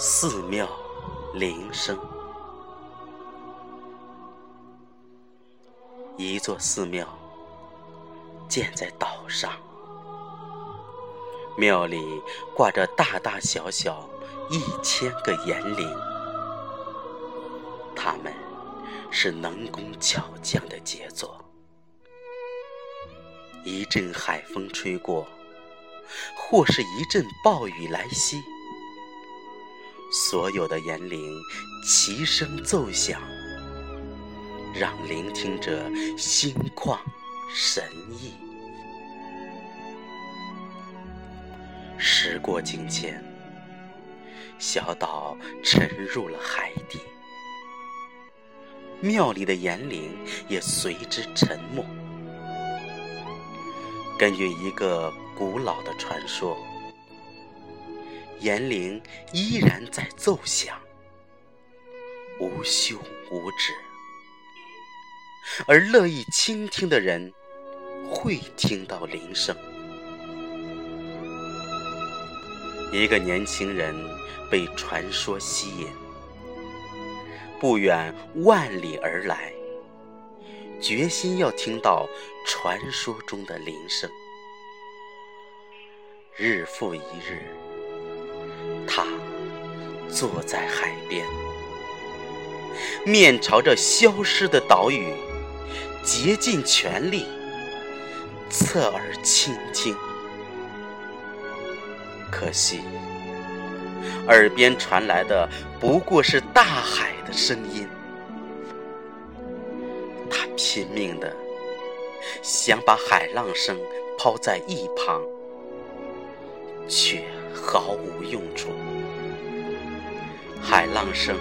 寺庙铃声。一座寺庙建在岛上，庙里挂着大大小小一千个阎灵，他们是能工巧匠的杰作。一阵海风吹过，或是一阵暴雨来袭。所有的言灵齐声奏响，让聆听者心旷神怡。时过境迁，小岛沉入了海底，庙里的言灵也随之沉没。根据一个古老的传说。言灵依然在奏响，无休无止，而乐意倾听的人会听到铃声。一个年轻人被传说吸引，不远万里而来，决心要听到传说中的铃声。日复一日。他坐在海边，面朝着消失的岛屿，竭尽全力侧耳倾听。可惜，耳边传来的不过是大海的声音。他拼命的想把海浪声抛在一旁，却。毫无用处，海浪声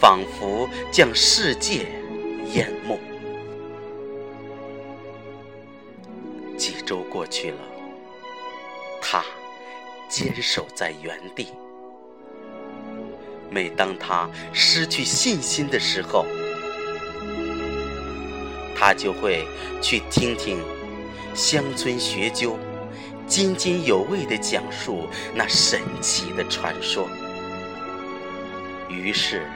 仿佛将世界淹没。几周过去了，他坚守在原地。每当他失去信心的时候，他就会去听听乡村学究。津津有味地讲述那神奇的传说，于是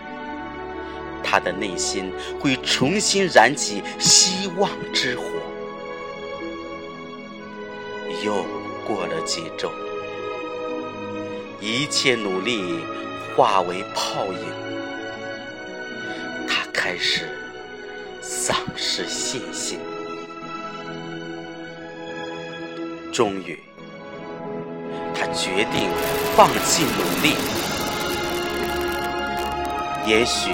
他的内心会重新燃起希望之火。又过了几周，一切努力化为泡影，他开始丧失信心。终于，他决定放弃努力。也许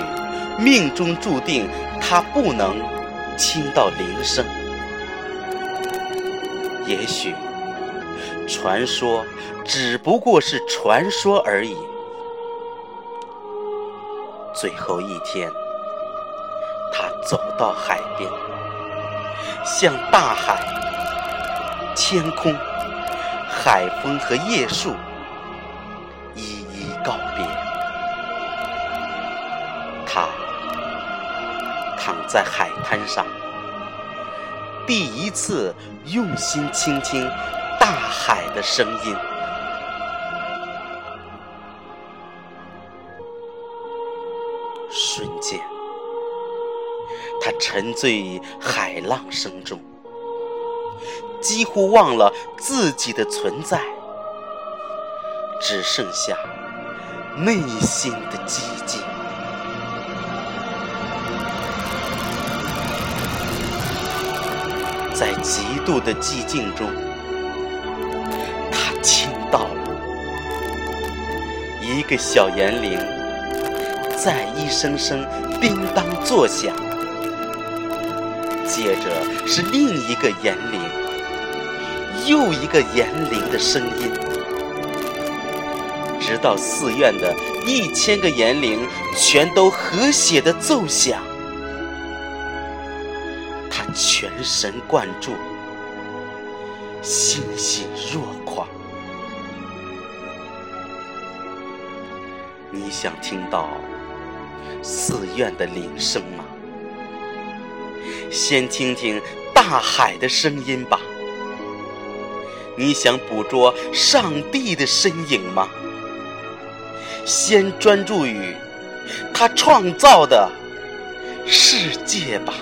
命中注定他不能听到铃声，也许传说只不过是传说而已。最后一天，他走到海边，向大海。天空、海风和叶树一一告别。他躺在海滩上，第一次用心倾听大海的声音。瞬间，他沉醉于海浪声中。几乎忘了自己的存在，只剩下内心的寂静。在极度的寂静中，他听到了一个小言灵在一声声叮当作响，接着是另一个言灵。又一个言灵的声音，直到寺院的一千个言灵全都和谐的奏响，他全神贯注，欣喜若狂。你想听到寺院的铃声吗？先听听大海的声音吧。你想捕捉上帝的身影吗？先专注于他创造的世界吧。